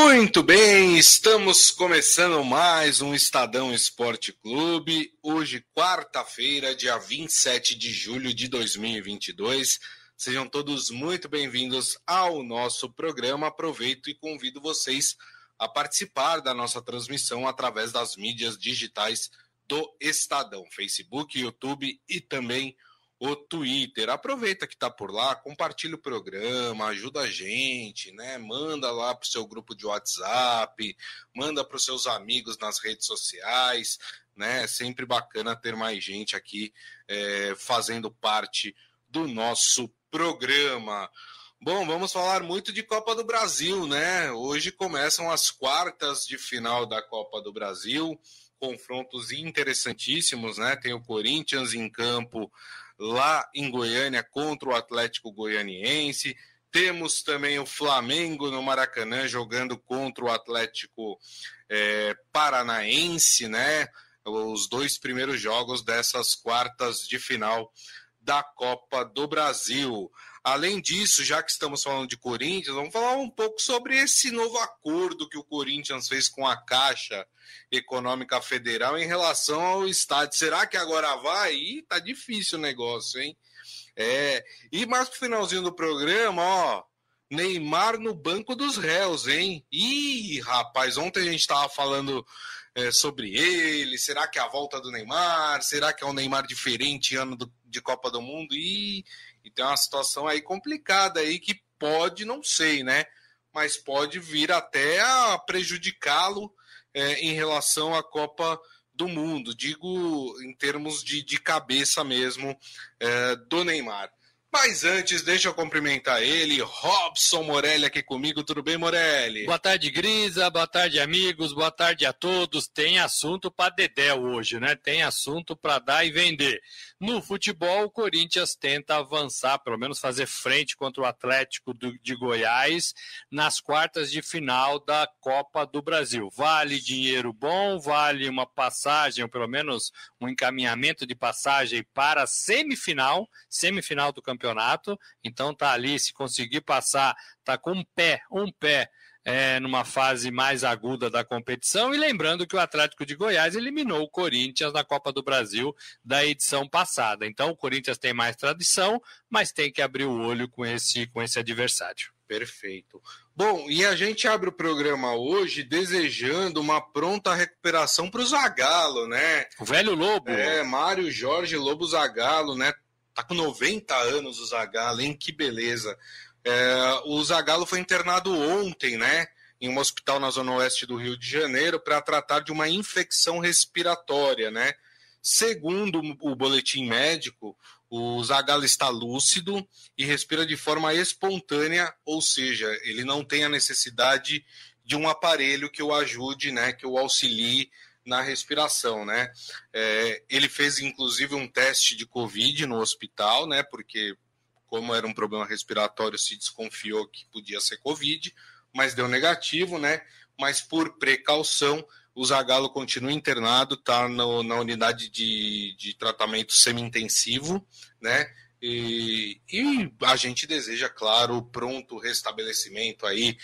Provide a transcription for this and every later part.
Muito bem, estamos começando mais um Estadão Esporte Clube. Hoje, quarta-feira, dia 27 de julho de 2022. Sejam todos muito bem-vindos ao nosso programa. Aproveito e convido vocês a participar da nossa transmissão através das mídias digitais do Estadão, Facebook, YouTube e também o Twitter. Aproveita que está por lá, compartilha o programa, ajuda a gente, né? Manda lá para o seu grupo de WhatsApp, manda para os seus amigos nas redes sociais, né? Sempre bacana ter mais gente aqui é, fazendo parte do nosso programa. Bom, vamos falar muito de Copa do Brasil, né? Hoje começam as quartas de final da Copa do Brasil, confrontos interessantíssimos, né? Tem o Corinthians em campo lá em Goiânia contra o Atlético Goianiense. Temos também o Flamengo no Maracanã jogando contra o Atlético é, Paranaense, né? Os dois primeiros jogos dessas quartas de final da Copa do Brasil. Além disso, já que estamos falando de Corinthians, vamos falar um pouco sobre esse novo acordo que o Corinthians fez com a Caixa Econômica Federal em relação ao estádio. Será que agora vai? Ih, tá difícil o negócio, hein? É, e mais pro finalzinho do programa, ó, Neymar no banco dos réus, hein? Ih, rapaz, ontem a gente tava falando é, sobre ele. Será que é a volta do Neymar? Será que é um Neymar diferente ano do, de Copa do Mundo? E, e tem uma situação aí complicada aí que pode, não sei, né? Mas pode vir até a prejudicá-lo é, em relação à Copa do Mundo, digo em termos de, de cabeça mesmo é, do Neymar. Mas antes, deixa eu cumprimentar ele, Robson Morelli aqui comigo. Tudo bem, Morelli? Boa tarde, Grisa. Boa tarde, amigos. Boa tarde a todos. Tem assunto para Dedé hoje, né? Tem assunto para dar e vender. No futebol, o Corinthians tenta avançar, pelo menos fazer frente contra o Atlético de Goiás nas quartas de final da Copa do Brasil. Vale dinheiro bom, vale uma passagem, ou pelo menos um encaminhamento de passagem para a semifinal, semifinal do campeonato campeonato, então tá ali, se conseguir passar, tá com um pé, um pé é, numa fase mais aguda da competição. E lembrando que o Atlético de Goiás eliminou o Corinthians na Copa do Brasil da edição passada. Então o Corinthians tem mais tradição, mas tem que abrir o olho com esse, com esse adversário. Perfeito. Bom, e a gente abre o programa hoje desejando uma pronta recuperação para o Zagalo, né? O velho Lobo. É, Mário Jorge Lobo Zagalo, né? Tá com 90 anos o Zagallo, hein? Que beleza. É, o Zagallo foi internado ontem, né? Em um hospital na zona oeste do Rio de Janeiro para tratar de uma infecção respiratória, né? Segundo o boletim médico, o Zagallo está lúcido e respira de forma espontânea, ou seja, ele não tem a necessidade de um aparelho que o ajude, né, que o auxilie na respiração, né? É, ele fez inclusive um teste de Covid no hospital, né? Porque como era um problema respiratório, se desconfiou que podia ser Covid, mas deu negativo, né? Mas por precaução, o Zagallo continua internado, tá no, na unidade de, de tratamento semi-intensivo, né? E, e a gente deseja, claro, pronto restabelecimento aí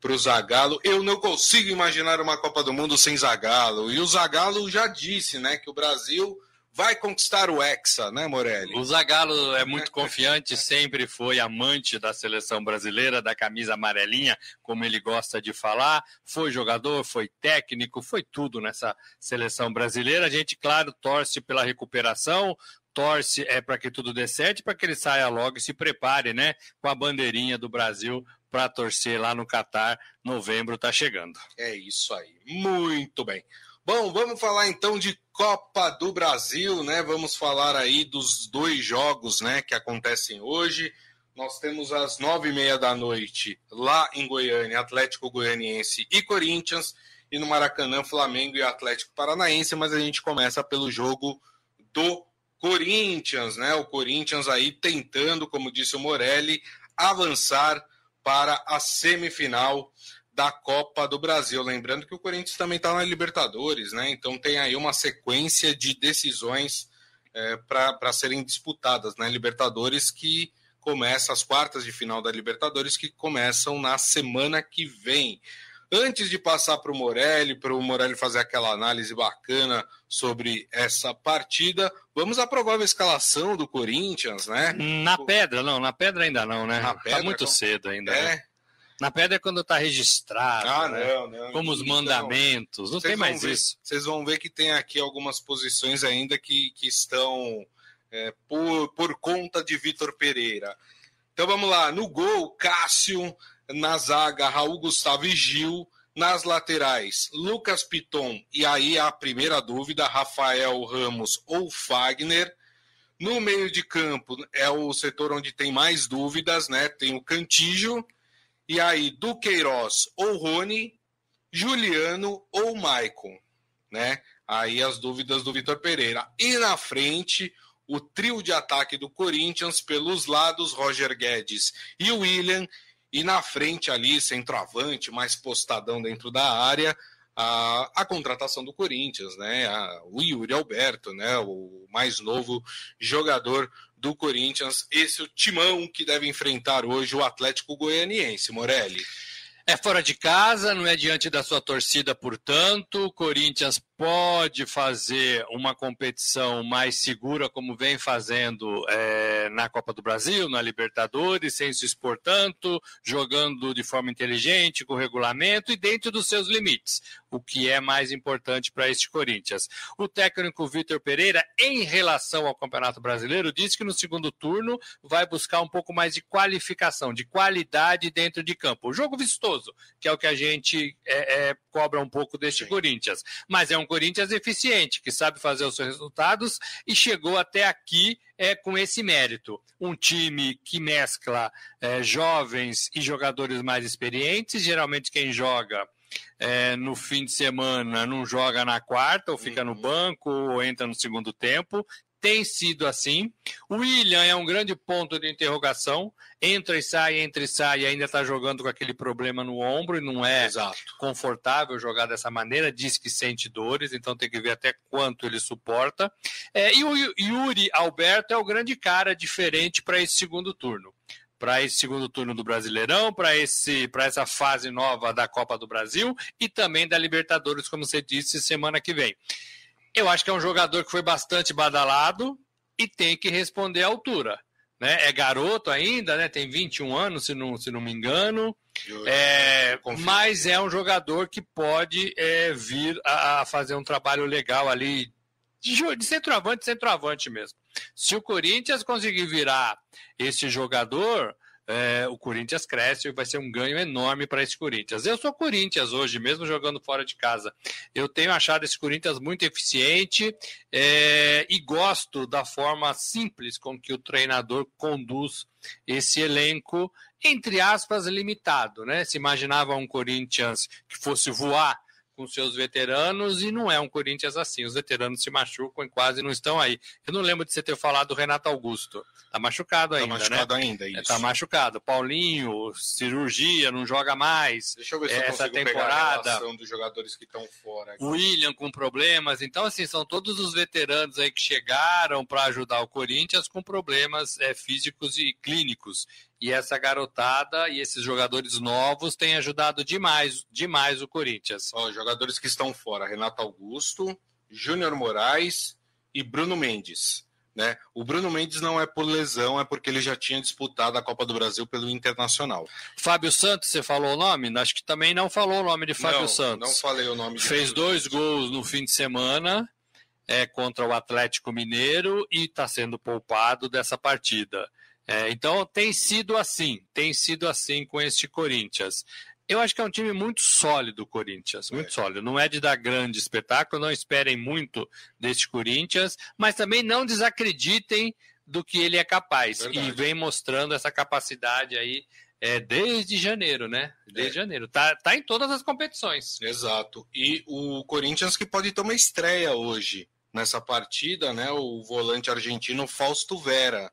para o Zagallo. Eu não consigo imaginar uma Copa do Mundo sem Zagallo. E o Zagallo já disse, né, que o Brasil vai conquistar o Hexa, né, Morelli? O Zagallo é muito confiante, sempre foi amante da seleção brasileira, da camisa amarelinha, como ele gosta de falar. Foi jogador, foi técnico, foi tudo nessa seleção brasileira. A gente, claro, torce pela recuperação, torce é para que tudo dê certo, para que ele saia logo e se prepare, né, com a bandeirinha do Brasil para torcer lá no Catar. Novembro está chegando. É isso aí. Muito bem. Bom, vamos falar então de Copa do Brasil, né? Vamos falar aí dos dois jogos, né, que acontecem hoje. Nós temos às nove e meia da noite lá em Goiânia, Atlético Goianiense e Corinthians, e no Maracanã, Flamengo e Atlético Paranaense. Mas a gente começa pelo jogo do Corinthians, né? O Corinthians aí tentando, como disse o Morelli, avançar para a semifinal da Copa do Brasil. Lembrando que o Corinthians também está na Libertadores, né? Então tem aí uma sequência de decisões é, para serem disputadas na né? Libertadores que começa as quartas de final da Libertadores que começam na semana que vem. Antes de passar para o Morelli, para o Morelli fazer aquela análise bacana sobre essa partida, vamos à provável escalação do Corinthians, né? Na pedra, não, na pedra ainda não, né? Na tá pedra, tá muito como... cedo ainda. É. Né? Na pedra é quando está registrado. Ah, né? não, não. Como os mandamentos. Não tem mais ver, isso. Vocês vão ver que tem aqui algumas posições ainda que, que estão é, por, por conta de Vitor Pereira. Então vamos lá. No gol, Cássio. Na zaga, Raul Gustavo e Gil. Nas laterais, Lucas Piton. E aí a primeira dúvida: Rafael Ramos ou Fagner. No meio de campo é o setor onde tem mais dúvidas, né? Tem o Cantígio. E aí, Duqueiroz ou Rony, Juliano ou Maicon, né? Aí as dúvidas do Vitor Pereira. E na frente, o trio de ataque do Corinthians pelos lados, Roger Guedes e William e na frente ali, centroavante, mais postadão dentro da área, a, a contratação do Corinthians, né? A, o Yuri Alberto, né? O mais novo jogador do Corinthians. Esse é o timão que deve enfrentar hoje o Atlético Goianiense, Morelli. É fora de casa, não é diante da sua torcida, portanto. O Corinthians pode fazer uma competição mais segura, como vem fazendo é, na Copa do Brasil, na Libertadores, sem se expor tanto, jogando de forma inteligente, com regulamento e dentro dos seus limites, o que é mais importante para este Corinthians. O técnico Vitor Pereira, em relação ao Campeonato Brasileiro, disse que no segundo turno vai buscar um pouco mais de qualificação, de qualidade dentro de campo. O jogo vistoso, que é o que a gente é, é, cobra um pouco deste Sim. Corinthians, mas é um Corinthians eficiente, que sabe fazer os seus resultados e chegou até aqui é, com esse mérito. Um time que mescla é, jovens e jogadores mais experientes, geralmente quem joga. É, no fim de semana não joga na quarta, ou fica no uhum. banco, ou entra no segundo tempo tem sido assim. O William é um grande ponto de interrogação. Entra e sai, entra e sai, e ainda está jogando com aquele problema no ombro e não é Exato. confortável jogar dessa maneira. Diz que sente dores, então tem que ver até quanto ele suporta. É, e o Yuri Alberto é o grande cara diferente para esse segundo turno para esse segundo turno do Brasileirão, para esse para essa fase nova da Copa do Brasil e também da Libertadores, como você disse, semana que vem. Eu acho que é um jogador que foi bastante badalado e tem que responder à altura. Né? É garoto ainda, né? tem 21 anos, se não, se não me engano. É, mas é um jogador que pode é, vir a, a, fazer um trabalho legal ali, de, de centroavante, centroavante mesmo. Se o Corinthians conseguir virar esse jogador, é, o Corinthians cresce e vai ser um ganho enorme para esse Corinthians. Eu sou Corinthians hoje, mesmo jogando fora de casa. Eu tenho achado esse Corinthians muito eficiente é, e gosto da forma simples com que o treinador conduz esse elenco, entre aspas, limitado. Né? Se imaginava um Corinthians que fosse voar com seus veteranos e não é um Corinthians assim. Os veteranos se machucam e quase não estão aí. Eu não lembro de você ter falado do Renato Augusto. Tá machucado tá ainda, tá machucado né? ainda, isso. É, tá machucado. Paulinho, cirurgia, não joga mais. Deixa eu ver se essa eu temporada. Pegar a dos jogadores que estão fora. Aqui. William com problemas. Então, assim, são todos os veteranos aí que chegaram para ajudar o Corinthians com problemas é, físicos e clínicos. E essa garotada e esses jogadores novos têm ajudado demais, demais o Corinthians. Ó, jogadores que estão fora: Renato Augusto, Júnior Moraes e Bruno Mendes. Né? O Bruno Mendes não é por lesão, é porque ele já tinha disputado a Copa do Brasil pelo Internacional. Fábio Santos, você falou o nome? Acho que também não falou o nome de Fábio não, Santos. Não falei o nome. Fez dois gols no fim de semana é, contra o Atlético Mineiro e está sendo poupado dessa partida. É, então tem sido assim, tem sido assim com este Corinthians. Eu acho que é um time muito sólido, Corinthians, muito é. sólido. Não é de dar grande espetáculo, não esperem muito deste Corinthians, mas também não desacreditem do que ele é capaz. Verdade. E vem mostrando essa capacidade aí é, desde janeiro, né? Desde é. janeiro. Tá, tá em todas as competições. Exato. E o Corinthians que pode ter uma estreia hoje nessa partida, né? O volante argentino Fausto Vera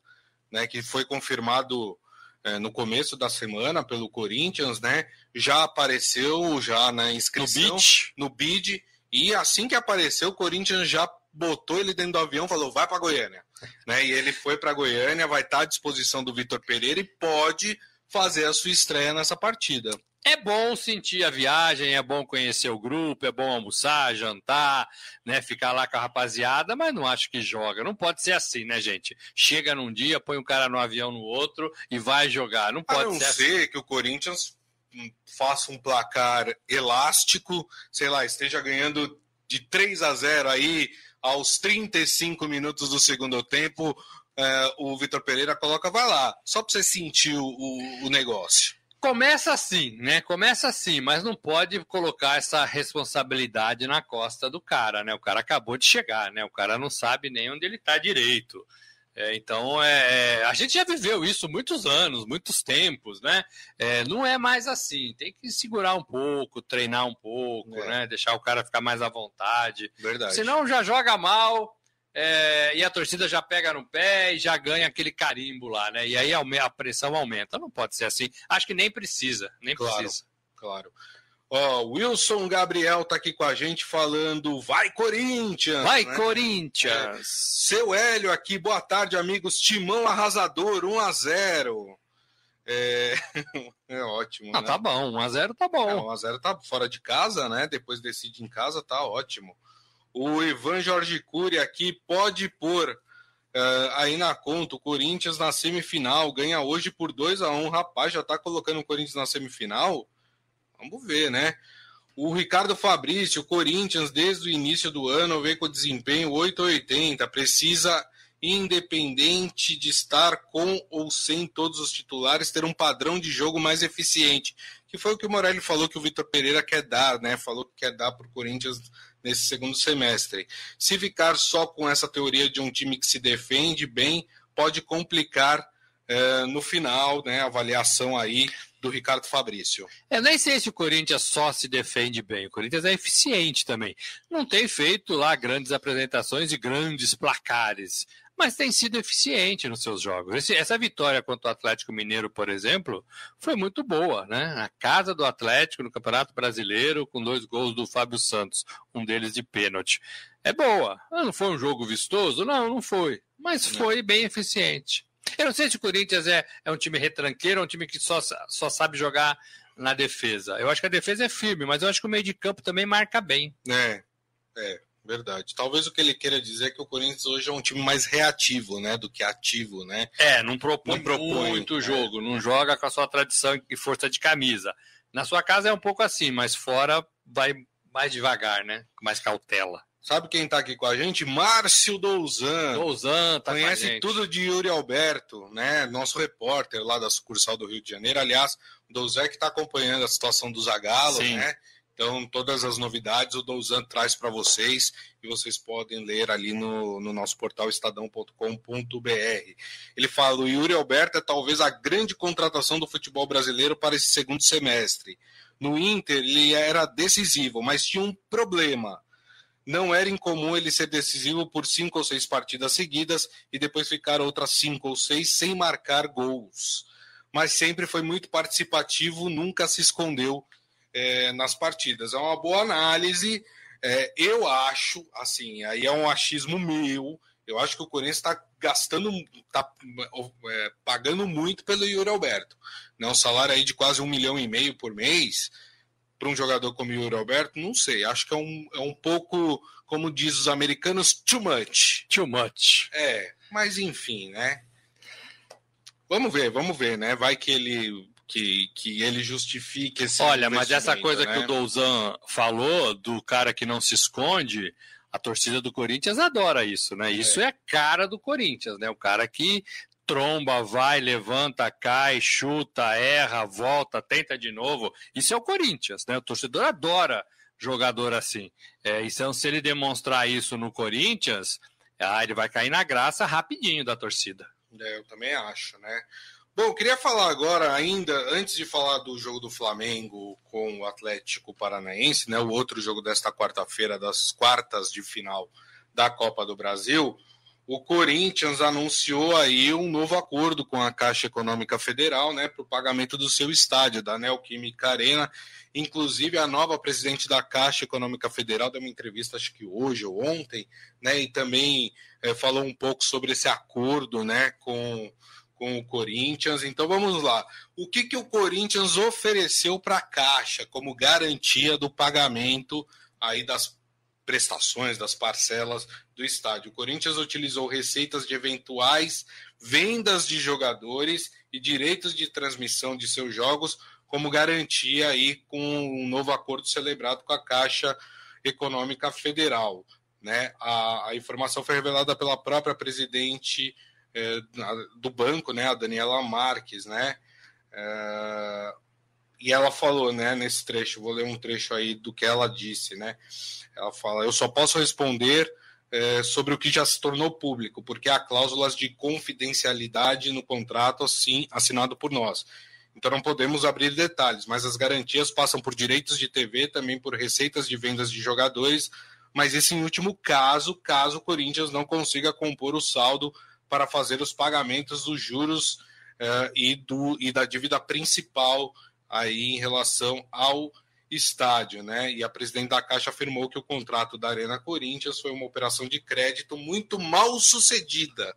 né, que foi confirmado é, no começo da semana pelo Corinthians, né? Já apareceu já na inscrição no bid, no bid e assim que apareceu, o Corinthians já botou ele dentro do avião, falou: "Vai para Goiânia". né? E ele foi para Goiânia, vai estar à disposição do Vitor Pereira e pode fazer a sua estreia nessa partida. É bom sentir a viagem, é bom conhecer o grupo, é bom almoçar, jantar, né, ficar lá com a rapaziada, mas não acho que joga. Não pode ser assim, né, gente? Chega num dia, põe um cara no avião no outro e vai jogar. Não pode a não ser, ser assim. que o Corinthians hum, faça um placar elástico, sei lá, esteja ganhando de 3 a 0 aí aos 35 minutos do segundo tempo, é, o Vitor Pereira coloca, vai lá, só para você sentir o, o, o negócio. Começa assim, né? Começa assim, mas não pode colocar essa responsabilidade na costa do cara, né? O cara acabou de chegar, né? O cara não sabe nem onde ele está direito. É, então, é, a gente já viveu isso muitos anos, muitos tempos, né? É, não é mais assim. Tem que segurar um pouco, treinar um pouco, é. né? Deixar o cara ficar mais à vontade. Verdade. Senão já joga mal, é, e a torcida já pega no pé e já ganha aquele carimbo lá, né? E aí a pressão aumenta. Não pode ser assim. Acho que nem precisa, nem claro, precisa. Claro. Ó, Wilson Gabriel tá aqui com a gente falando, vai Corinthians! Vai né? Corinthians! É. Seu Hélio aqui, boa tarde, amigos. Timão arrasador, 1 a 0 é, é ótimo. Ah, né? tá bom, 1x0 tá bom. É, 1x0 tá fora de casa, né? Depois decide em casa, tá ótimo. O Ivan Jorge Cury aqui pode pôr uh, aí na conta o Corinthians na semifinal. Ganha hoje por 2 a 1 Rapaz, já tá colocando o Corinthians na semifinal? Vamos ver, né? O Ricardo Fabrício, o Corinthians, desde o início do ano, vem com desempenho 880. Precisa, independente de estar com ou sem todos os titulares, ter um padrão de jogo mais eficiente. Que foi o que o Morelli falou que o Vitor Pereira quer dar, né? Falou que quer dar para o Corinthians nesse segundo semestre. Se ficar só com essa teoria de um time que se defende bem, pode complicar é, no final, né, a avaliação aí do Ricardo Fabrício. Eu nem sei se o Corinthians só se defende bem. O Corinthians é eficiente também. Não tem feito lá grandes apresentações e grandes placares mas tem sido eficiente nos seus jogos. Esse, essa vitória contra o Atlético Mineiro, por exemplo, foi muito boa, né? A casa do Atlético no Campeonato Brasileiro, com dois gols do Fábio Santos, um deles de pênalti. É boa. Ah, não foi um jogo vistoso? Não, não foi. Mas foi bem eficiente. Eu não sei se o Corinthians é, é um time retranqueiro, é um time que só, só sabe jogar na defesa. Eu acho que a defesa é firme, mas eu acho que o meio de campo também marca bem. É, é. Verdade. Talvez o que ele queira dizer é que o Corinthians hoje é um time mais reativo, né, do que ativo, né? É, não propõe, não propõe muito é. jogo, não joga com a sua tradição e força de camisa. Na sua casa é um pouco assim, mas fora vai mais devagar, né? Com mais cautela. Sabe quem tá aqui com a gente? Márcio Douzan. Douzan, tá Conhece tudo de Yuri Alberto, né? Nosso repórter lá da sucursal do Rio de Janeiro. Aliás, o Douzan que está acompanhando a situação do Zagalo, Sim. né? Então, todas as novidades o Douzan traz para vocês e vocês podem ler ali no, no nosso portal estadão.com.br. Ele fala: o Yuri Alberto é talvez a grande contratação do futebol brasileiro para esse segundo semestre. No Inter, ele era decisivo, mas tinha um problema. Não era incomum ele ser decisivo por cinco ou seis partidas seguidas e depois ficar outras cinco ou seis sem marcar gols. Mas sempre foi muito participativo, nunca se escondeu é, nas partidas. É uma boa análise. É, eu acho, assim, aí é um achismo meu. Eu acho que o Corinthians está gastando, está é, pagando muito pelo Yuri Alberto. Né? Um salário aí de quase um milhão e meio por mês para um jogador como o Yuri Alberto, não sei. Acho que é um, é um pouco, como diz os americanos, too much. Too much. É, mas enfim, né? Vamos ver, vamos ver, né? Vai que ele que, que ele justifique esse. Olha, mas essa coisa né? que o Douzan falou, do cara que não se esconde, a torcida do Corinthians adora isso, né? Isso é, é a cara do Corinthians, né? O cara que tromba, vai, levanta, cai, chuta, erra, volta, tenta de novo. Isso é o Corinthians, né? O torcedor adora jogador assim. É, então, se ele demonstrar isso no Corinthians, ah, ele vai cair na graça rapidinho da torcida. É, eu também acho, né? Bom, queria falar agora, ainda, antes de falar do jogo do Flamengo com o Atlético Paranaense, né, o outro jogo desta quarta-feira, das quartas de final da Copa do Brasil, o Corinthians anunciou aí um novo acordo com a Caixa Econômica Federal, né, para o pagamento do seu estádio, da Neoquímica Arena. Inclusive, a nova presidente da Caixa Econômica Federal deu uma entrevista, acho que hoje ou ontem, né, e também é, falou um pouco sobre esse acordo, né, com com o Corinthians. Então vamos lá. O que, que o Corinthians ofereceu para a Caixa como garantia do pagamento aí das prestações, das parcelas do estádio? O Corinthians utilizou receitas de eventuais vendas de jogadores e direitos de transmissão de seus jogos como garantia aí com um novo acordo celebrado com a Caixa Econômica Federal. Né? A, a informação foi revelada pela própria presidente é, do banco, né, a Daniela Marques, né, é, e ela falou, né, nesse trecho, vou ler um trecho aí do que ela disse, né, ela fala, eu só posso responder é, sobre o que já se tornou público, porque há cláusulas de confidencialidade no contrato assim, assinado por nós. Então não podemos abrir detalhes, mas as garantias passam por direitos de TV, também por receitas de vendas de jogadores, mas esse em último caso, caso o Corinthians não consiga compor o saldo para fazer os pagamentos dos juros uh, e, do, e da dívida principal aí em relação ao estádio, né? E a presidente da Caixa afirmou que o contrato da Arena Corinthians foi uma operação de crédito muito mal sucedida.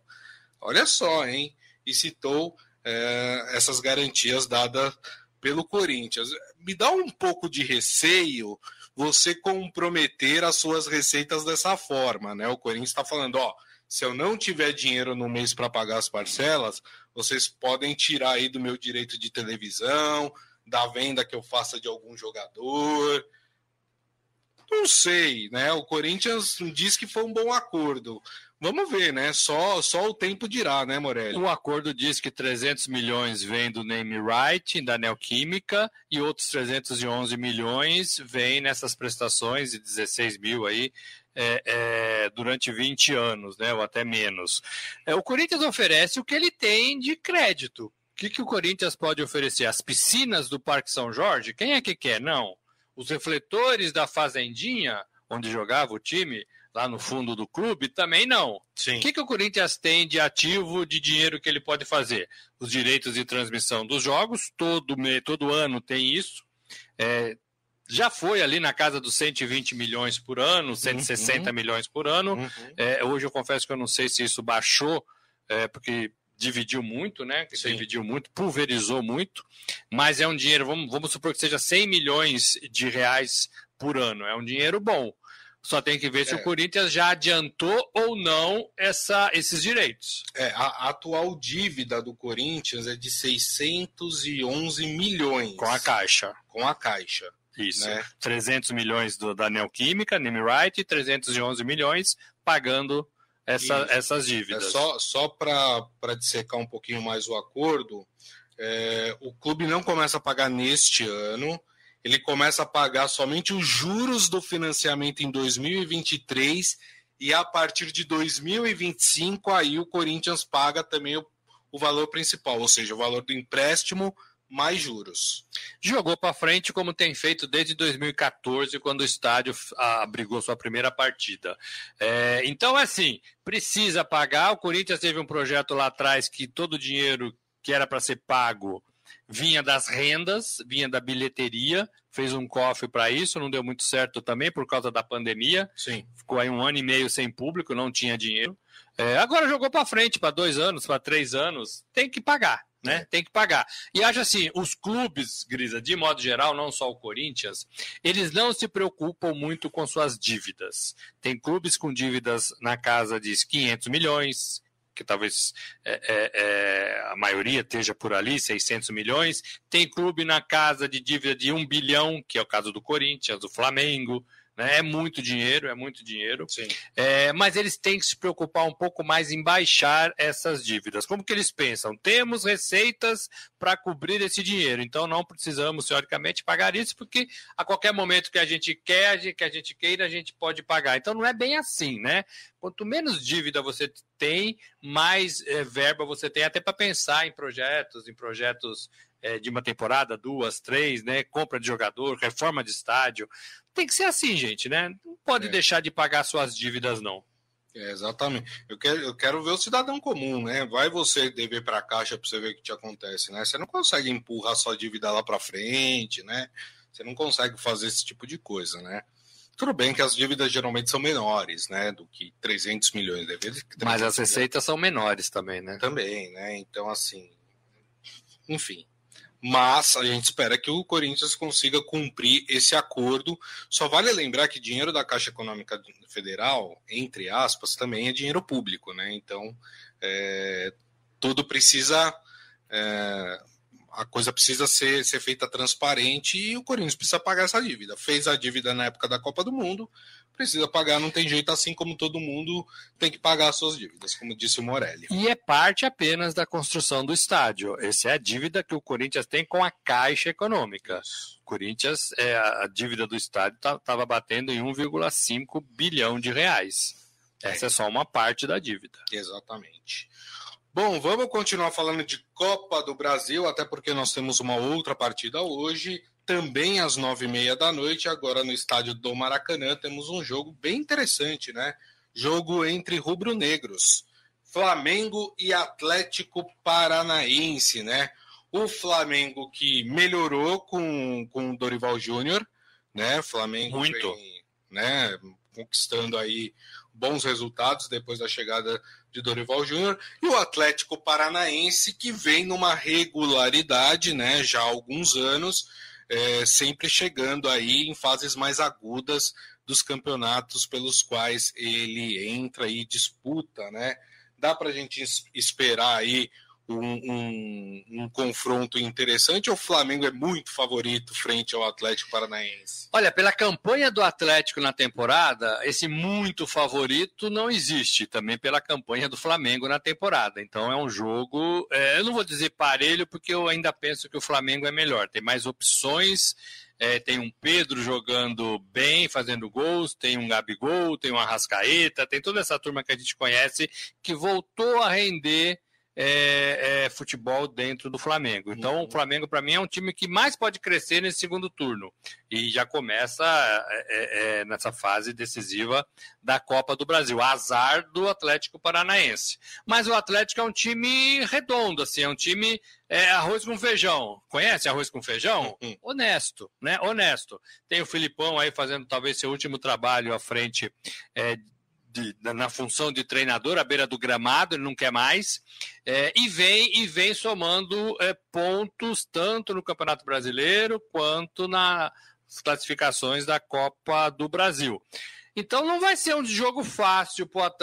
Olha só, hein? E citou uh, essas garantias dadas pelo Corinthians. Me dá um pouco de receio você comprometer as suas receitas dessa forma, né? O Corinthians está falando, ó, se eu não tiver dinheiro no mês para pagar as parcelas, vocês podem tirar aí do meu direito de televisão, da venda que eu faça de algum jogador. Não sei, né? O Corinthians diz que foi um bom acordo. Vamos ver, né? Só, só o tempo dirá, né, Morelli? O acordo diz que 300 milhões vem do name right, da Neoquímica, e outros 311 milhões vêm nessas prestações, de 16 mil aí, é, é, durante 20 anos, né, ou até menos. É, o Corinthians oferece o que ele tem de crédito. O que, que o Corinthians pode oferecer? As piscinas do Parque São Jorge? Quem é que quer? Não. Os refletores da Fazendinha, onde jogava o time, lá no fundo do clube, também não. Sim. O que, que o Corinthians tem de ativo de dinheiro que ele pode fazer? Os direitos de transmissão dos jogos, todo, todo ano tem isso. É, já foi ali na casa dos 120 milhões por ano, 160 uhum. milhões por ano. Uhum. É, hoje eu confesso que eu não sei se isso baixou, é, porque dividiu muito, né? Que dividiu muito, pulverizou muito, mas é um dinheiro, vamos, vamos supor que seja 100 milhões de reais por ano. É um dinheiro bom. Só tem que ver é. se o Corinthians já adiantou ou não essa, esses direitos. É, a, atual dívida do Corinthians é de 611 milhões. Com a Caixa. Com a Caixa. Isso. Né? 300 milhões do, da Neoquímica, Nimright, e 311 milhões pagando essa, essas dívidas. É só só para dissecar um pouquinho mais o acordo, é, o clube não começa a pagar neste ano, ele começa a pagar somente os juros do financiamento em 2023 e a partir de 2025 aí o Corinthians paga também o, o valor principal, ou seja, o valor do empréstimo mais juros. Jogou para frente como tem feito desde 2014, quando o estádio abrigou sua primeira partida. É, então, assim, precisa pagar. O Corinthians teve um projeto lá atrás que todo o dinheiro que era para ser pago vinha das rendas, vinha da bilheteria, fez um cofre para isso, não deu muito certo também por causa da pandemia. Sim. Ficou aí um ano e meio sem público, não tinha dinheiro. É, agora jogou para frente, para dois anos, para três anos, tem que pagar né? Tem que pagar. E acho assim, os clubes, Grisa, de modo geral, não só o Corinthians, eles não se preocupam muito com suas dívidas. Tem clubes com dívidas na casa de 500 milhões, que talvez é, é, é, a maioria esteja por ali, 600 milhões. Tem clube na casa de dívida de 1 bilhão, que é o caso do Corinthians, do Flamengo. Né? É muito dinheiro, é muito dinheiro. É, mas eles têm que se preocupar um pouco mais em baixar essas dívidas. Como que eles pensam? Temos receitas para cobrir esse dinheiro, então não precisamos, teoricamente, pagar isso, porque a qualquer momento que a gente quer, que a gente queira, a gente pode pagar. Então não é bem assim, né? Quanto menos dívida você tem, mais é, verba você tem até para pensar em projetos, em projetos é, de uma temporada, duas, três, né? Compra de jogador, reforma de estádio. Tem que ser assim, gente, né? Não pode é. deixar de pagar suas dívidas, não. É, exatamente. Eu quero, eu quero ver o cidadão comum, né? Vai você dever para a caixa para você ver o que te acontece, né? Você não consegue empurrar sua dívida lá para frente, né? Você não consegue fazer esse tipo de coisa, né? Tudo bem que as dívidas geralmente são menores, né, do que 300 milhões de vezes. Mas as receitas são menores também, né? Também, né? Então, assim, enfim. Mas a gente espera que o Corinthians consiga cumprir esse acordo. Só vale lembrar que dinheiro da Caixa Econômica Federal, entre aspas, também é dinheiro público, né? Então, é, tudo precisa é, a coisa precisa ser, ser feita transparente e o Corinthians precisa pagar essa dívida. Fez a dívida na época da Copa do Mundo, precisa pagar, não tem jeito, assim como todo mundo tem que pagar as suas dívidas, como disse o Morelli. E é parte apenas da construção do estádio. Essa é a dívida que o Corinthians tem com a Caixa Econômica. O Corinthians, é, a dívida do estádio estava tá, batendo em 1,5 bilhão de reais. Essa é. é só uma parte da dívida. Exatamente. Bom, vamos continuar falando de Copa do Brasil, até porque nós temos uma outra partida hoje, também às nove e meia da noite, agora no estádio do Maracanã, temos um jogo bem interessante, né? Jogo entre rubro-negros, Flamengo e Atlético Paranaense, né? O Flamengo que melhorou com, com o Dorival Júnior, né? Flamengo muito, vem, né? Conquistando aí bons resultados depois da chegada de Dorival Júnior, e o Atlético Paranaense, que vem numa regularidade né, já há alguns anos, é, sempre chegando aí em fases mais agudas dos campeonatos pelos quais ele entra e disputa, né? Dá para a gente esperar aí um, um, um, confronto interessante ou o Flamengo é muito favorito frente ao Atlético Paranaense? Olha, pela campanha do Atlético na temporada, esse muito favorito não existe. Também pela campanha do Flamengo na temporada. Então é um jogo, é, eu não vou dizer parelho, porque eu ainda penso que o Flamengo é melhor. Tem mais opções. É, tem um Pedro jogando bem, fazendo gols, tem um Gabigol, tem um Arrascaeta, tem toda essa turma que a gente conhece que voltou a render é, é, futebol dentro do Flamengo. Então, uhum. o Flamengo, para mim, é um time que mais pode crescer nesse segundo turno. E já começa é, é, é, nessa fase decisiva da Copa do Brasil. Azar do Atlético Paranaense. Mas o Atlético é um time redondo, assim, é um time é, arroz com feijão. Conhece arroz com feijão? Uhum. Honesto, né? Honesto. Tem o Filipão aí fazendo talvez seu último trabalho à frente é, de, na função de treinador à beira do gramado, ele não quer mais, é, e vem e vem somando é, pontos tanto no Campeonato Brasileiro quanto nas classificações da Copa do Brasil. Então não vai ser um jogo fácil para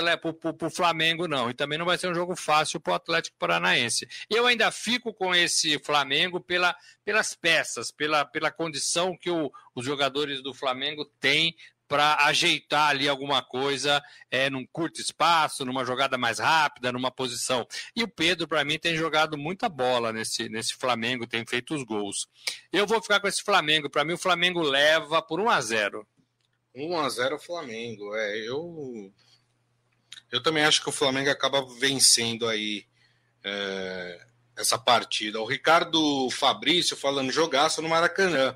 o Flamengo, não. E também não vai ser um jogo fácil para o Atlético Paranaense. Eu ainda fico com esse Flamengo pela, pelas peças, pela, pela condição que o, os jogadores do Flamengo têm para ajeitar ali alguma coisa é, num curto espaço, numa jogada mais rápida, numa posição. E o Pedro, para mim, tem jogado muita bola nesse, nesse Flamengo, tem feito os gols. Eu vou ficar com esse Flamengo. Para mim, o Flamengo leva por 1 a 0 1 a 0 Flamengo. É, eu eu também acho que o Flamengo acaba vencendo aí é, essa partida. O Ricardo Fabrício falando jogaço no Maracanã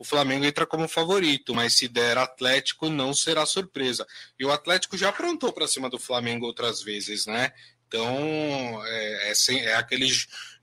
o Flamengo entra como favorito, mas se der Atlético, não será surpresa. E o Atlético já aprontou para cima do Flamengo outras vezes, né? Então é, é, é, aquele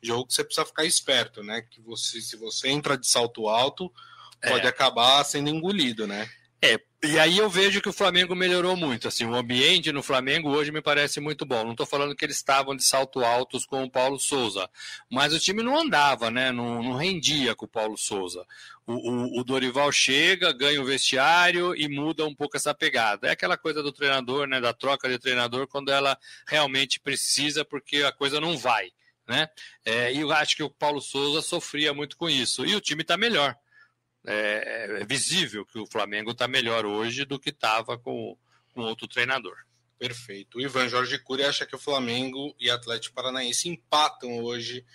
jogo que você precisa ficar esperto, né? Que você, se você entra de salto alto, pode é. acabar sendo engolido, né? É, e aí eu vejo que o Flamengo melhorou muito. Assim, o ambiente no Flamengo hoje me parece muito bom. Não estou falando que eles estavam de salto altos com o Paulo Souza, mas o time não andava, né? Não, não rendia com o Paulo Souza. O, o, o, Dorival chega, ganha o vestiário e muda um pouco essa pegada. É aquela coisa do treinador, né? Da troca de treinador quando ela realmente precisa, porque a coisa não vai. Né? É, e eu acho que o Paulo Souza sofria muito com isso. E o time está melhor é, é visível que o Flamengo está melhor hoje do que estava com, com outro treinador. Perfeito. O Ivan Jorge Cury acha que o Flamengo e Atlético Paranaense empatam hoje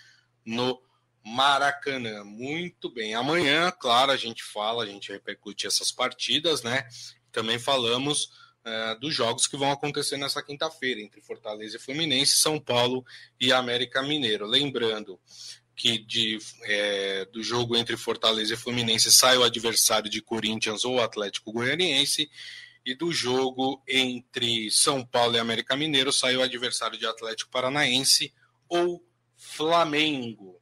no Maracanã. Muito bem. Amanhã, claro, a gente fala, a gente repercute essas partidas, né? Também falamos uh, dos jogos que vão acontecer nessa quinta-feira, entre Fortaleza e Fluminense, São Paulo e América Mineiro. Lembrando que de, é, do jogo entre Fortaleza e Fluminense sai o adversário de Corinthians ou Atlético Goianiense, e do jogo entre São Paulo e América Mineiro sai o adversário de Atlético Paranaense ou Flamengo.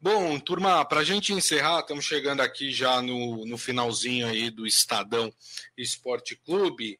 Bom, turma, para a gente encerrar, estamos chegando aqui já no, no finalzinho aí do Estadão Esporte Clube.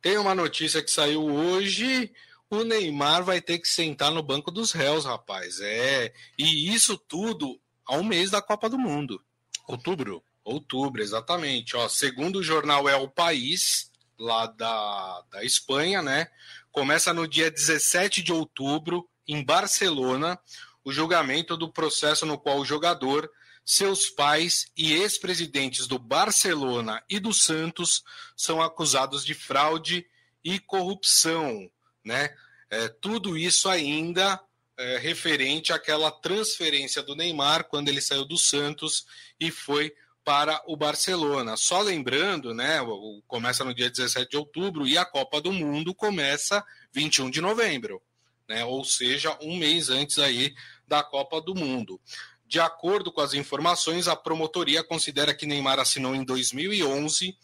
Tem uma notícia que saiu hoje. O Neymar vai ter que sentar no banco dos réus, rapaz. É. E isso tudo a um mês da Copa do Mundo. Outubro. Outubro, exatamente. Ó, segundo o jornal É o País, lá da, da Espanha, né? Começa no dia 17 de outubro, em Barcelona, o julgamento do processo no qual o jogador, seus pais e ex-presidentes do Barcelona e do Santos são acusados de fraude e corrupção, né? É, tudo isso ainda é, referente àquela transferência do Neymar quando ele saiu do Santos e foi para o Barcelona. Só lembrando, né, começa no dia 17 de outubro e a Copa do Mundo começa 21 de novembro, né? Ou seja, um mês antes aí da Copa do Mundo. De acordo com as informações, a promotoria considera que Neymar assinou em 2011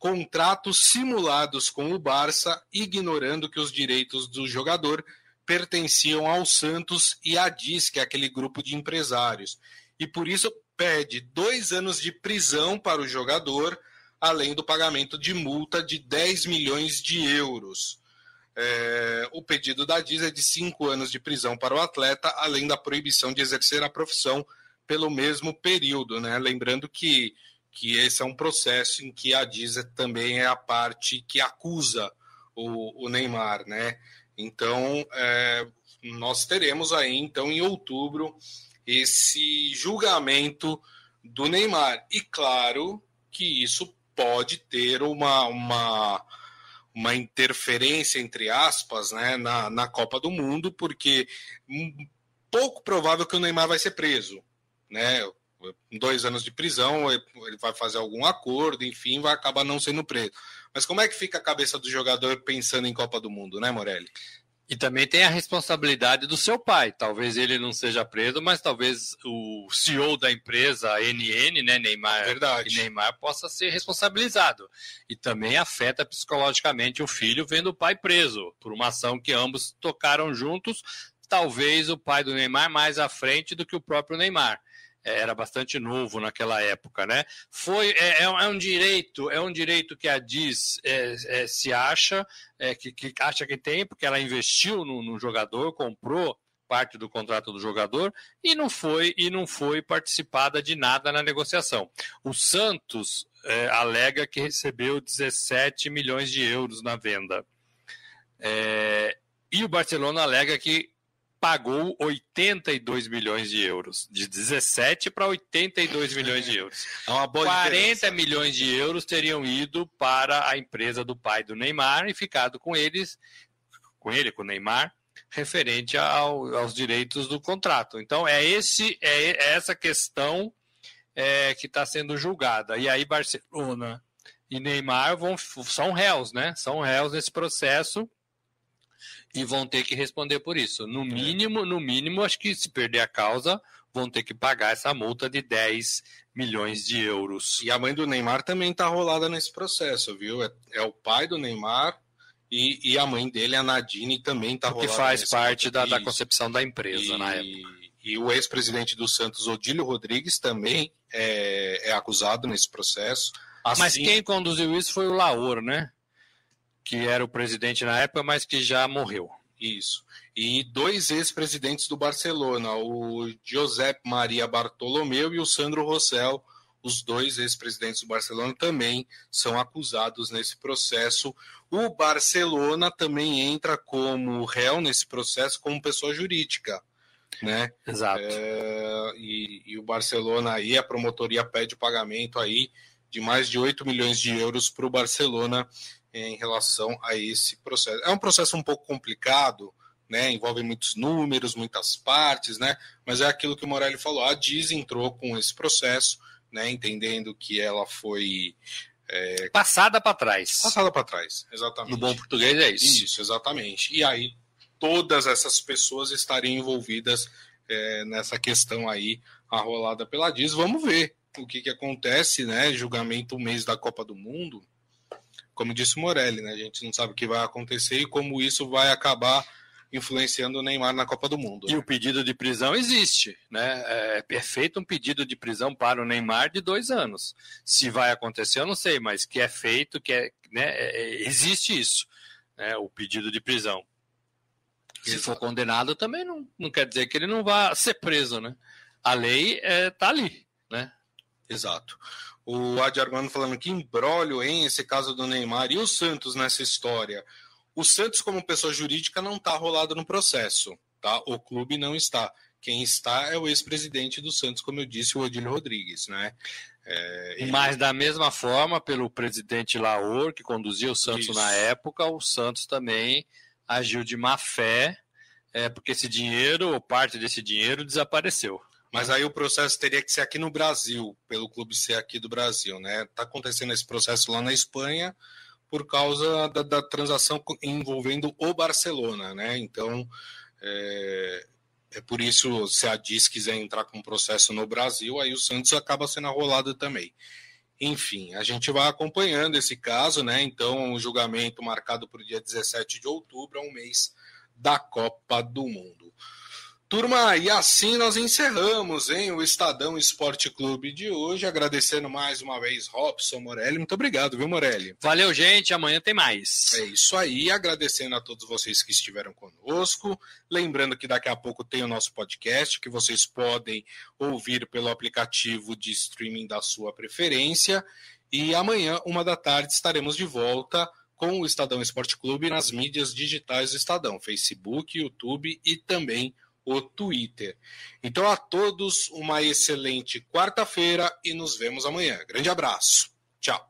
contratos simulados com o Barça, ignorando que os direitos do jogador pertenciam ao Santos e à DIS, que é aquele grupo de empresários. E por isso pede dois anos de prisão para o jogador, além do pagamento de multa de 10 milhões de euros. É, o pedido da DIS é de cinco anos de prisão para o atleta, além da proibição de exercer a profissão pelo mesmo período. Né? Lembrando que, que esse é um processo em que a DIS também é a parte que acusa o, o Neymar. Né? Então, é, nós teremos aí, então, em outubro, esse julgamento do Neymar. E claro que isso pode ter uma, uma, uma interferência, entre aspas, né, na, na Copa do Mundo, porque pouco provável que o Neymar vai ser preso. Né? Dois anos de prisão, ele vai fazer algum acordo, enfim, vai acabar não sendo preso. Mas como é que fica a cabeça do jogador pensando em Copa do Mundo, né, Morelli? E também tem a responsabilidade do seu pai. Talvez ele não seja preso, mas talvez o CEO da empresa, a NN, né, Neymar, Verdade. Neymar possa ser responsabilizado. E também afeta psicologicamente o filho vendo o pai preso por uma ação que ambos tocaram juntos. Talvez o pai do Neymar mais à frente do que o próprio Neymar. É, era bastante novo naquela época, né? Foi é, é, é um direito, é um direito que a diz é, é, se acha é, que, que, acha que tem, porque ela investiu no, no, jogador, comprou parte do contrato do jogador e não foi e não foi participada de nada na negociação. O Santos alega que recebeu 17 milhões de euros na venda. e o Barcelona alega que pagou 82 milhões de euros, de 17 para 82 milhões de euros. É uma boa 40 diferença. milhões de euros teriam ido para a empresa do pai do Neymar e ficado com eles, com ele, com o Neymar, referente ao, aos direitos do contrato. Então é esse é, essa questão é, que está sendo julgada. E aí Barcelona e Neymar vão são réus, né? São réus nesse processo e vão ter que responder por isso. No é. mínimo, no mínimo, acho que se perder a causa, vão ter que pagar essa multa de 10 milhões de euros. E a mãe do Neymar também está rolada nesse processo, viu? É, é, o pai do Neymar e, e, a mãe dele, a Nadine, também está rolada. Que faz parte da, da, concepção da empresa e, na época. E o ex-presidente do Santos, Odílio Rodrigues, também é, é acusado nesse processo. Assim... Mas quem conduziu isso foi o Laor, né? Que era o presidente na época, mas que já morreu. Isso. E dois ex-presidentes do Barcelona, o José Maria Bartolomeu e o Sandro Rossell, os dois ex-presidentes do Barcelona também são acusados nesse processo. O Barcelona também entra como réu nesse processo como pessoa jurídica, né? Exato. É, e, e, o Barcelona aí, a promotoria pede o pagamento aí de mais de 8 milhões de euros para o Barcelona em relação a esse processo. É um processo um pouco complicado, né? Envolve muitos números, muitas partes, né? Mas é aquilo que o Morelli falou. A Diz entrou com esse processo, né? Entendendo que ela foi é... passada para trás. Passada para trás, exatamente. No bom português é isso. Isso, exatamente. E aí todas essas pessoas estariam envolvidas é, nessa questão aí arrolada pela Diz. Vamos ver o que, que acontece, né? Julgamento mês da Copa do Mundo como disse o Morelli, né? A gente não sabe o que vai acontecer e como isso vai acabar influenciando o Neymar na Copa do Mundo. E né? o pedido de prisão existe, né? É, é feito um pedido de prisão para o Neymar de dois anos. Se vai acontecer, eu não sei, mas que é feito, que é, né, é, é existe isso, né, o pedido de prisão. Se Exato. for condenado, também não, não quer dizer que ele não vá ser preso, né? A lei está é, tá ali, né? Exato. O Adi Armando falando que embrólio em esse caso do Neymar e o Santos nessa história. O Santos, como pessoa jurídica, não está rolado no processo, tá? O clube não está. Quem está é o ex-presidente do Santos, como eu disse, o Odílio Rodrigues, né? É, ele... Mas da mesma forma, pelo presidente Laor, que conduzia o Santos Isso. na época, o Santos também agiu de má fé, é, porque esse dinheiro, ou parte desse dinheiro, desapareceu. Mas aí o processo teria que ser aqui no Brasil, pelo clube ser aqui do Brasil, né? Está acontecendo esse processo lá na Espanha por causa da, da transação envolvendo o Barcelona, né? Então é, é, por isso se a DIS quiser entrar com um processo no Brasil, aí o Santos acaba sendo arrolado também. Enfim, a gente vai acompanhando esse caso, né? Então, o julgamento marcado para o dia 17 de outubro, é um mês da Copa do Mundo. Turma, e assim nós encerramos hein, o Estadão Esporte Clube de hoje, agradecendo mais uma vez Robson Morelli. Muito obrigado, viu, Morelli? Valeu, gente. Amanhã tem mais. É isso aí. Agradecendo a todos vocês que estiveram conosco. Lembrando que daqui a pouco tem o nosso podcast, que vocês podem ouvir pelo aplicativo de streaming da sua preferência. E amanhã, uma da tarde, estaremos de volta com o Estadão Esporte Clube nas mídias digitais do Estadão, Facebook, YouTube e também o Twitter. Então, a todos, uma excelente quarta-feira e nos vemos amanhã. Grande abraço. Tchau.